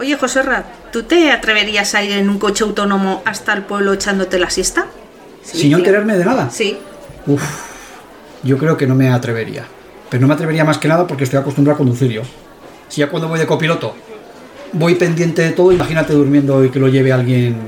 Oye, Joserra, ¿tú te atreverías a ir en un coche autónomo hasta el pueblo echándote la siesta? Sí, ¿Sin enterarme de nada? Sí. Uf, yo creo que no me atrevería. Pero no me atrevería más que nada porque estoy acostumbrado a conducir yo. Si ya cuando voy de copiloto voy pendiente de todo, imagínate durmiendo y que lo lleve alguien.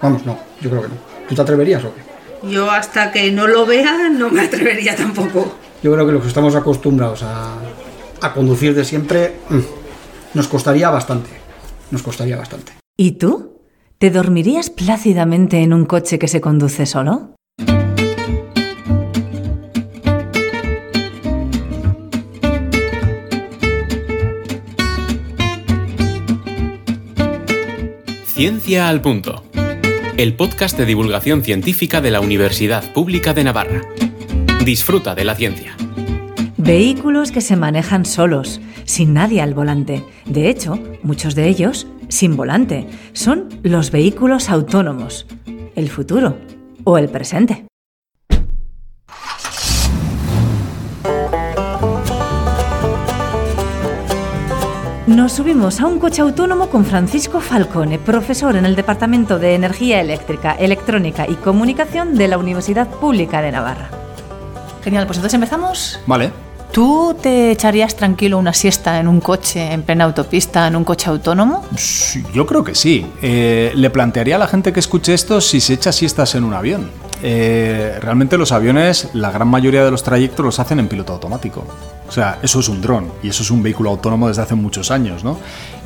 Vamos, no, yo creo que no. ¿Tú te atreverías o qué? Yo hasta que no lo vea no me atrevería tampoco. Yo creo que los que estamos acostumbrados a, a conducir de siempre mm, nos costaría bastante. Nos costaría bastante. ¿Y tú? ¿Te dormirías plácidamente en un coche que se conduce solo? Ciencia al Punto, el podcast de divulgación científica de la Universidad Pública de Navarra. Disfruta de la ciencia. Vehículos que se manejan solos, sin nadie al volante. De hecho, muchos de ellos sin volante. Son los vehículos autónomos. El futuro o el presente. Nos subimos a un coche autónomo con Francisco Falcone, profesor en el Departamento de Energía Eléctrica, Electrónica y Comunicación de la Universidad Pública de Navarra. Genial, pues entonces empezamos. Vale. ¿Tú te echarías tranquilo una siesta en un coche en plena autopista, en un coche autónomo? yo creo que sí. Eh, le plantearía a la gente que escuche esto si se echa siestas en un avión. Eh, realmente los aviones, la gran mayoría de los trayectos los hacen en piloto automático. O sea, eso es un dron y eso es un vehículo autónomo desde hace muchos años, ¿no?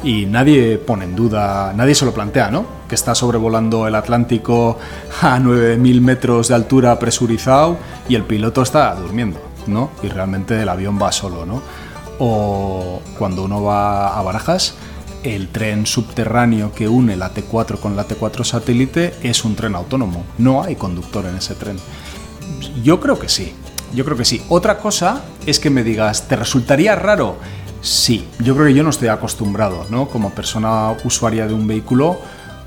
Y nadie pone en duda, nadie se lo plantea, ¿no? Que está sobrevolando el Atlántico a 9.000 metros de altura presurizado y el piloto está durmiendo, ¿no? Y realmente el avión va solo, ¿no? O cuando uno va a Barajas, el tren subterráneo que une la T4 con la T4 satélite es un tren autónomo. No hay conductor en ese tren. Yo creo que sí. Yo creo que sí. Otra cosa es que me digas, ¿te resultaría raro? Sí, yo creo que yo no estoy acostumbrado, ¿no? Como persona usuaria de un vehículo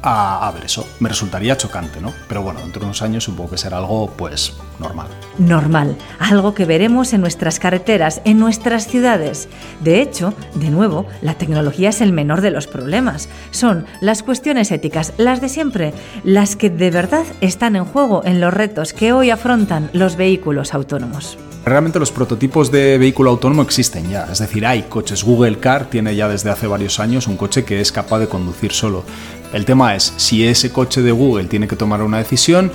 a, ver eso. Me resultaría chocante, ¿no? Pero bueno, dentro de unos años supongo que será algo, pues, normal. Normal, algo que veremos en nuestras carreteras, en nuestras ciudades. De hecho, de nuevo, la tecnología es el menor de los problemas. Son las cuestiones éticas, las de siempre, las que de verdad están en juego en los retos que hoy afrontan los vehículos autónomos. Realmente los prototipos de vehículo autónomo existen ya, es decir, hay coches. Google Car tiene ya desde hace varios años un coche que es capaz de conducir solo. El tema es, si ese coche de Google tiene que tomar una decisión,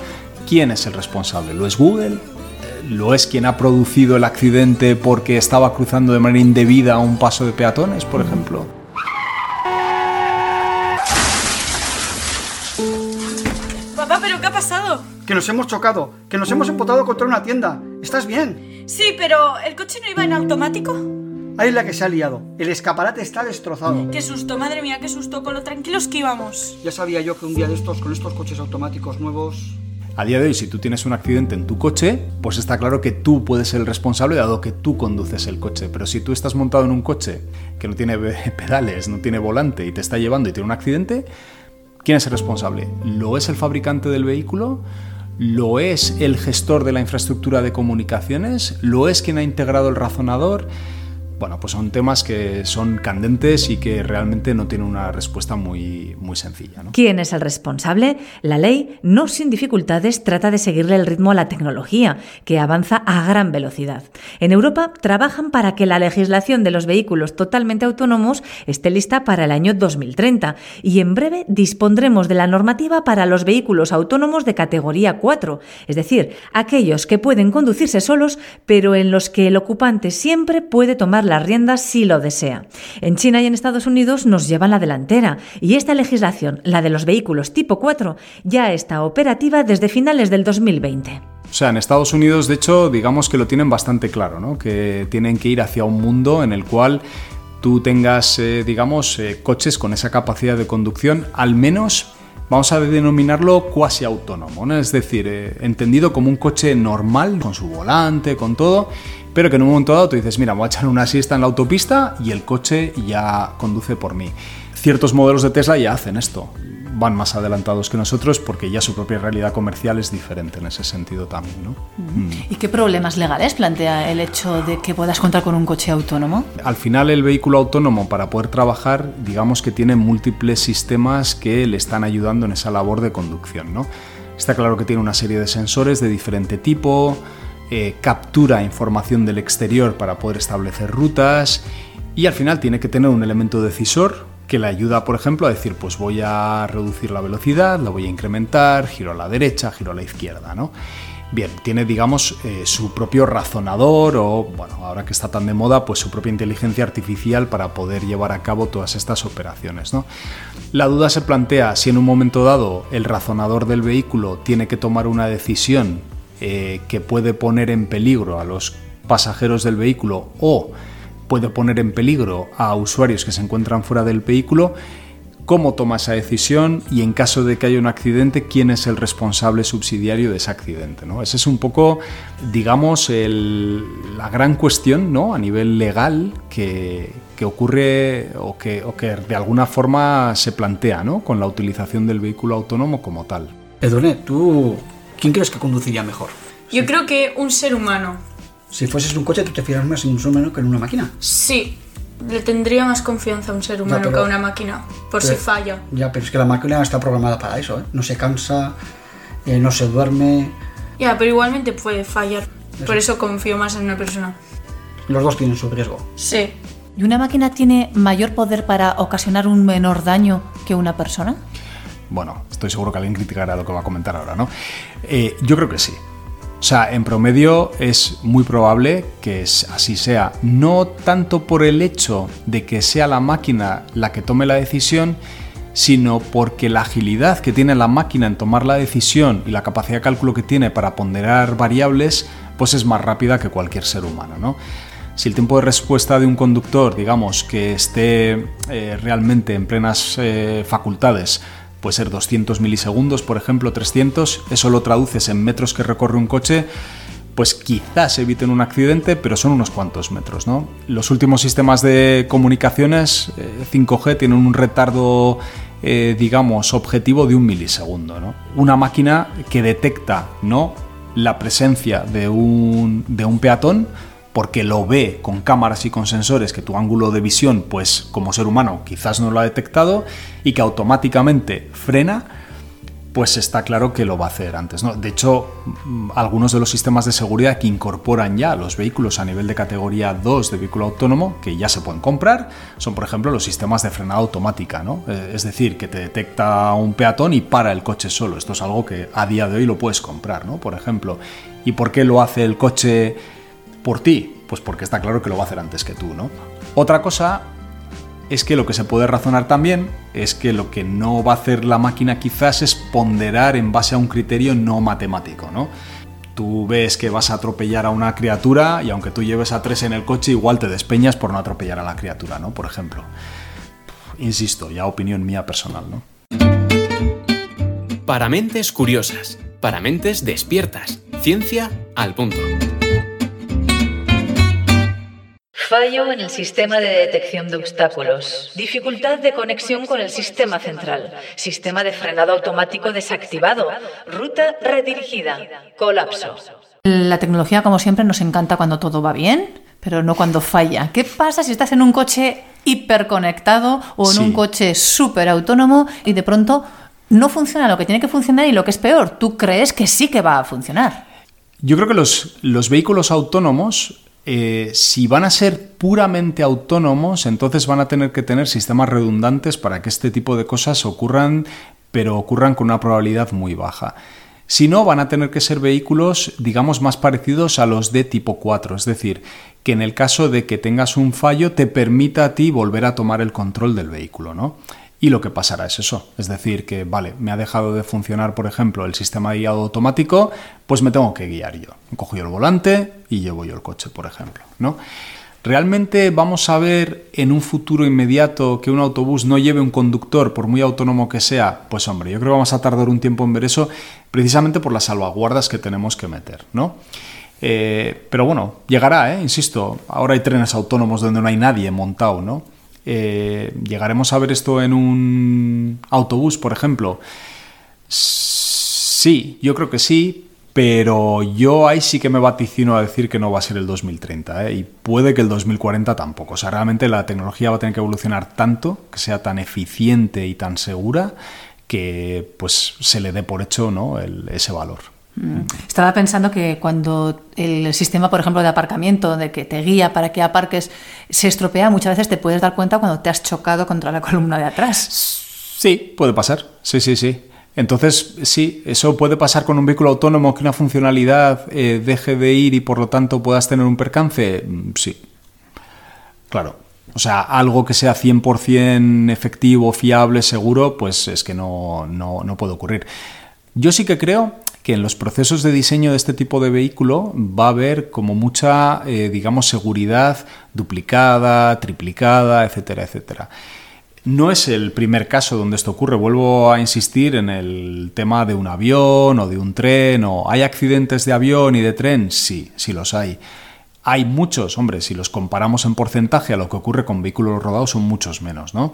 ¿quién es el responsable? ¿Lo es Google? ¿Lo es quien ha producido el accidente porque estaba cruzando de manera indebida un paso de peatones, por ejemplo? Papá, ¿pero qué ha pasado? Que nos hemos chocado, que nos hemos empotado contra una tienda. ¿Estás bien? Sí, pero ¿el coche no iba en automático? Ahí es la que se ha liado. El escaparate está destrozado. Qué susto, madre mía, qué susto, con lo tranquilos que íbamos. Ya sabía yo que un día de estos, con estos coches automáticos nuevos... A día de hoy, si tú tienes un accidente en tu coche, pues está claro que tú puedes ser el responsable dado que tú conduces el coche. Pero si tú estás montado en un coche que no tiene pedales, no tiene volante y te está llevando y tiene un accidente, ¿quién es el responsable? ¿Lo es el fabricante del vehículo? ¿Lo es el gestor de la infraestructura de comunicaciones? ¿Lo es quien ha integrado el razonador? Bueno, pues son temas que son candentes y que realmente no tienen una respuesta muy, muy sencilla. ¿Quién es el responsable? La ley, no sin dificultades, trata de seguirle el ritmo a la tecnología, que avanza a gran velocidad. En Europa trabajan para que la legislación de los vehículos totalmente autónomos esté lista para el año 2030 y en breve dispondremos de la normativa para los vehículos autónomos de categoría 4, es decir, aquellos que pueden conducirse solos, pero en los que el ocupante siempre puede tomar las riendas si lo desea. En China y en Estados Unidos nos llevan la delantera y esta legislación, la de los vehículos tipo 4, ya está operativa desde finales del 2020. O sea, en Estados Unidos, de hecho, digamos que lo tienen bastante claro, ¿no? Que tienen que ir hacia un mundo en el cual tú tengas, eh, digamos, eh, coches con esa capacidad de conducción, al menos vamos a denominarlo cuasi autónomo, ¿no? es decir, eh, entendido como un coche normal, con su volante, con todo, pero que en un momento dado tú dices, mira, voy a echar una siesta en la autopista y el coche ya conduce por mí. Ciertos modelos de Tesla ya hacen esto. Van más adelantados que nosotros porque ya su propia realidad comercial es diferente en ese sentido también. ¿no? Mm. ¿Y qué problemas legales plantea el hecho de que puedas contar con un coche autónomo? Al final el vehículo autónomo para poder trabajar, digamos que tiene múltiples sistemas que le están ayudando en esa labor de conducción. ¿no? Está claro que tiene una serie de sensores de diferente tipo, eh, captura información del exterior para poder establecer rutas y al final tiene que tener un elemento decisor que le ayuda, por ejemplo, a decir, pues voy a reducir la velocidad, la voy a incrementar, giro a la derecha, giro a la izquierda, ¿no? Bien, tiene, digamos, eh, su propio razonador o, bueno, ahora que está tan de moda, pues su propia inteligencia artificial para poder llevar a cabo todas estas operaciones, ¿no? La duda se plantea si en un momento dado el razonador del vehículo tiene que tomar una decisión eh, que puede poner en peligro a los pasajeros del vehículo o puede poner en peligro a usuarios que se encuentran fuera del vehículo, cómo toma esa decisión y en caso de que haya un accidente, quién es el responsable subsidiario de ese accidente. ¿no? Esa es un poco, digamos, la gran cuestión ¿no? a nivel legal que, ocurre o que, o que, de alguna forma se plantea ¿no? con la utilización del vehículo autónomo como tal. Edone, ¿tú quién crees que conduciría mejor? Yo creo que un ser humano. Si fueses un coche, ¿tú te fieras más en un ser humano que en una máquina? Sí, le tendría más confianza a un ser humano que a una máquina, por si falla. Ya, pero es que la máquina está programada para eso, ¿eh? No se cansa, eh, no se duerme. Ya, pero igualmente puede fallar. Por eso confío más en una persona. Los dos tienen su riesgo. Sí. ¿Y una máquina tiene mayor poder para ocasionar un menor daño que una persona? Bueno, estoy seguro que alguien criticará lo que va a comentar ahora, ¿no? Eh, yo creo que sí. O sea, en promedio es muy probable que así sea, no tanto por el hecho de que sea la máquina la que tome la decisión, sino porque la agilidad que tiene la máquina en tomar la decisión y la capacidad de cálculo que tiene para ponderar variables, pues es más rápida que cualquier ser humano, ¿no? Si el tiempo de respuesta de un conductor, digamos, que esté eh, realmente en plenas eh, facultades, puede ser 200 milisegundos, por ejemplo, 300, eso lo traduces en metros que recorre un coche, pues quizás eviten un accidente, pero son unos cuantos metros. ¿no? Los últimos sistemas de comunicaciones 5G eh, tienen un retardo, eh, digamos, objetivo de un milisegundo. ¿no? Una máquina que detecta ¿no? la presencia de un, de un peatón, porque lo ve con cámaras y con sensores que tu ángulo de visión, pues como ser humano, quizás no lo ha detectado y que automáticamente frena, pues está claro que lo va a hacer antes. ¿no? De hecho, mm, algunos de los sistemas de seguridad que incorporan ya los vehículos a nivel de categoría 2 de vehículo autónomo, que ya se pueden comprar, son por ejemplo los sistemas de frenada automática. ¿no? Eh, es decir, que te detecta un peatón y para el coche solo. Esto es algo que a día de hoy lo puedes comprar, ¿no? por ejemplo. ¿Y por qué lo hace el coche? Por ti? Pues porque está claro que lo va a hacer antes que tú, ¿no? Otra cosa es que lo que se puede razonar también es que lo que no va a hacer la máquina quizás es ponderar en base a un criterio no matemático, ¿no? Tú ves que vas a atropellar a una criatura y aunque tú lleves a tres en el coche, igual te despeñas por no atropellar a la criatura, ¿no? Por ejemplo. Insisto, ya opinión mía personal, ¿no? Para mentes curiosas, para mentes despiertas, ciencia al punto. Fallo en el sistema de detección de obstáculos. Dificultad de conexión con el sistema central. Sistema de frenado automático desactivado. Ruta redirigida. Colapso. La tecnología, como siempre, nos encanta cuando todo va bien, pero no cuando falla. ¿Qué pasa si estás en un coche hiperconectado o en un coche súper autónomo y de pronto no funciona lo que tiene que funcionar y lo que es peor, tú crees que sí que va a funcionar? Yo creo que los, los vehículos autónomos eh, si van a ser puramente autónomos, entonces van a tener que tener sistemas redundantes para que este tipo de cosas ocurran, pero ocurran con una probabilidad muy baja. Si no, van a tener que ser vehículos, digamos, más parecidos a los de tipo 4, es decir, que en el caso de que tengas un fallo te permita a ti volver a tomar el control del vehículo, ¿no? Y lo que pasará es eso, es decir, que vale, me ha dejado de funcionar, por ejemplo, el sistema de guiado automático, pues me tengo que guiar yo. Cojo yo el volante y llevo yo el coche, por ejemplo, ¿no? ¿Realmente vamos a ver en un futuro inmediato que un autobús no lleve un conductor, por muy autónomo que sea? Pues hombre, yo creo que vamos a tardar un tiempo en ver eso, precisamente por las salvaguardas que tenemos que meter, ¿no? Eh, pero bueno, llegará, ¿eh? insisto, ahora hay trenes autónomos donde no hay nadie montado, ¿no? Eh, ¿Llegaremos a ver esto en un autobús, por ejemplo? Sí, yo creo que sí, pero yo ahí sí que me vaticino a decir que no va a ser el 2030 ¿eh? y puede que el 2040 tampoco. O sea, realmente la tecnología va a tener que evolucionar tanto, que sea tan eficiente y tan segura, que pues se le dé por hecho ¿no? ese valor. Mm. Estaba pensando que cuando el sistema, por ejemplo, de aparcamiento, de que te guía para que aparques, se estropea, muchas veces te puedes dar cuenta cuando te has chocado contra la columna de atrás. Sí, puede pasar. Sí, sí, sí. Entonces, sí, eso puede pasar con un vehículo autónomo que una funcionalidad eh, deje de ir y por lo tanto puedas tener un percance. Mm, sí. Claro. O sea, algo que sea 100% efectivo, fiable, seguro, pues es que no, no, no puede ocurrir. Yo sí que creo que en los procesos de diseño de este tipo de vehículo va a haber como mucha, eh, digamos, seguridad duplicada, triplicada, etcétera, etcétera. No es el primer caso donde esto ocurre. Vuelvo a insistir en el tema de un avión o de un tren. O ¿Hay accidentes de avión y de tren? Sí, sí los hay. Hay muchos, hombre, si los comparamos en porcentaje a lo que ocurre con vehículos rodados, son muchos menos, ¿no?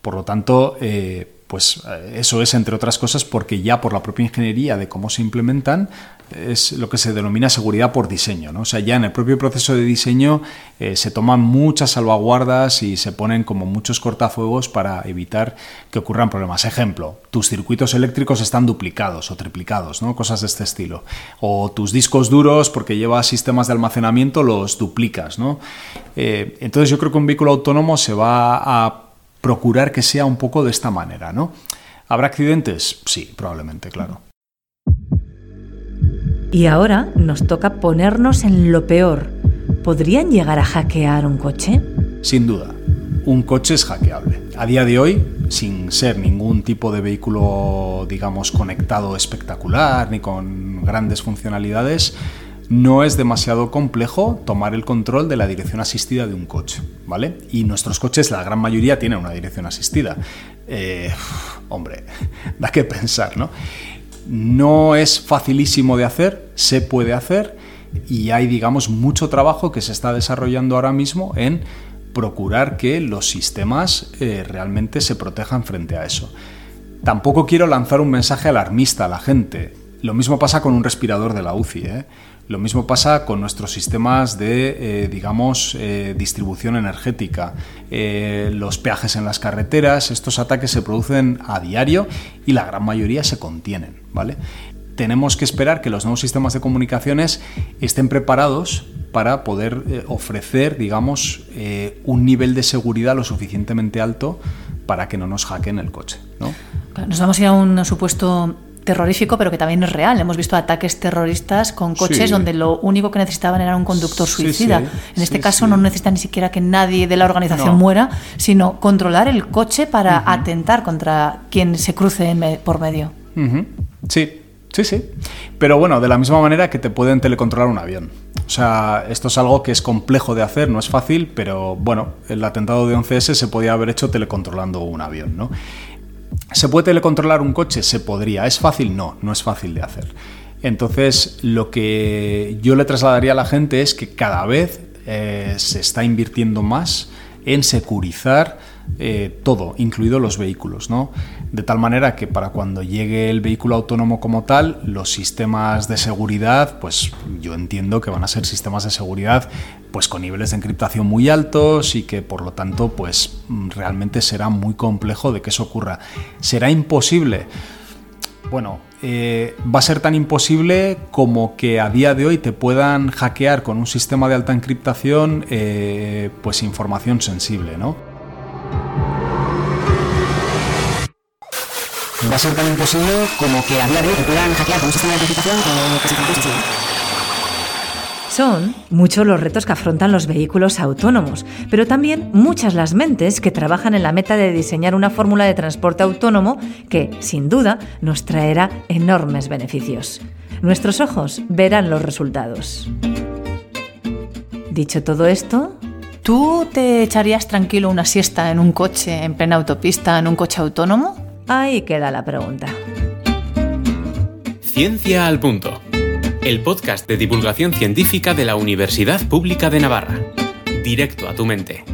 Por lo tanto, eh, pues eh, eso es, entre otras cosas, porque ya por la propia ingeniería de cómo se implementan, es lo que se denomina seguridad por diseño. ¿no? O sea, ya en el propio proceso de diseño eh, se toman muchas salvaguardas y se ponen como muchos cortafuegos para evitar que ocurran problemas. Ejemplo, tus circuitos eléctricos están duplicados o triplicados, ¿no? cosas de este estilo. O tus discos duros, porque llevas sistemas de almacenamiento, los duplicas. ¿no? Eh, entonces yo creo que un vehículo autónomo se va a procurar que sea un poco de esta manera, ¿no? ¿Habrá accidentes? Sí, probablemente, claro. Y ahora nos toca ponernos en lo peor. ¿Podrían llegar a hackear un coche? Sin duda, un coche es hackeable. A día de hoy, sin ser ningún tipo de vehículo, digamos, conectado espectacular ni con grandes funcionalidades, no es demasiado complejo tomar el control de la dirección asistida de un coche, ¿vale? Y nuestros coches, la gran mayoría, tienen una dirección asistida. Eh, hombre, da que pensar, ¿no? No es facilísimo de hacer, se puede hacer y hay, digamos, mucho trabajo que se está desarrollando ahora mismo en procurar que los sistemas eh, realmente se protejan frente a eso. Tampoco quiero lanzar un mensaje alarmista a la gente. Lo mismo pasa con un respirador de la UCI. ¿eh? Lo mismo pasa con nuestros sistemas de, eh, digamos, eh, distribución energética, eh, los peajes en las carreteras. Estos ataques se producen a diario y la gran mayoría se contienen, ¿vale? Tenemos que esperar que los nuevos sistemas de comunicaciones estén preparados para poder ofrecer, digamos, un nivel de seguridad lo suficientemente alto para que no nos hackeen el coche, ¿no? Nos vamos ir a un supuesto terrorífico, pero que también es real. Hemos visto ataques terroristas con coches donde lo único que necesitaban era un conductor suicida. en este caso no necesita ni siquiera que nadie de la organización muera, sino controlar el coche para atentar contra quien se cruce por medio. Sí, sí, sí. Pero bueno, de la misma manera que te pueden telecontrolar un avión. O sea, esto es algo que es complejo de hacer, no es fácil, pero bueno, el atentado de 11S se podía haber hecho telecontrolando un avión, ¿no? ¿Se puede telecontrolar un coche? Se podría. ¿Es fácil? No, no es fácil de hacer. Entonces, lo que yo le trasladaría a la gente es que cada vez eh, se está invirtiendo más en securizar eh, todo, incluidos los vehículos, ¿no? De tal manera que para cuando llegue el vehículo autónomo como tal, los sistemas de seguridad, pues yo entiendo que van a ser sistemas de seguridad pues con niveles de encriptación muy altos y que por lo tanto pues realmente será muy complejo de que eso ocurra. ¿Será imposible? Bueno, eh, va a ser tan imposible como que a día de hoy te puedan hackear con un sistema de alta encriptación eh, pues información sensible, ¿no? Va a ser tan imposible como que a día de hoy puedan hackear con un sistema de encriptación son muchos los retos que afrontan los vehículos autónomos, pero también muchas las mentes que trabajan en la meta de diseñar una fórmula de transporte autónomo que, sin duda, nos traerá enormes beneficios. Nuestros ojos verán los resultados. Dicho todo esto, ¿tú te echarías tranquilo una siesta en un coche en plena autopista, en un coche autónomo? Ahí queda la pregunta. Ciencia al punto el podcast de divulgación científica de la Universidad Pública de Navarra. Directo a tu mente.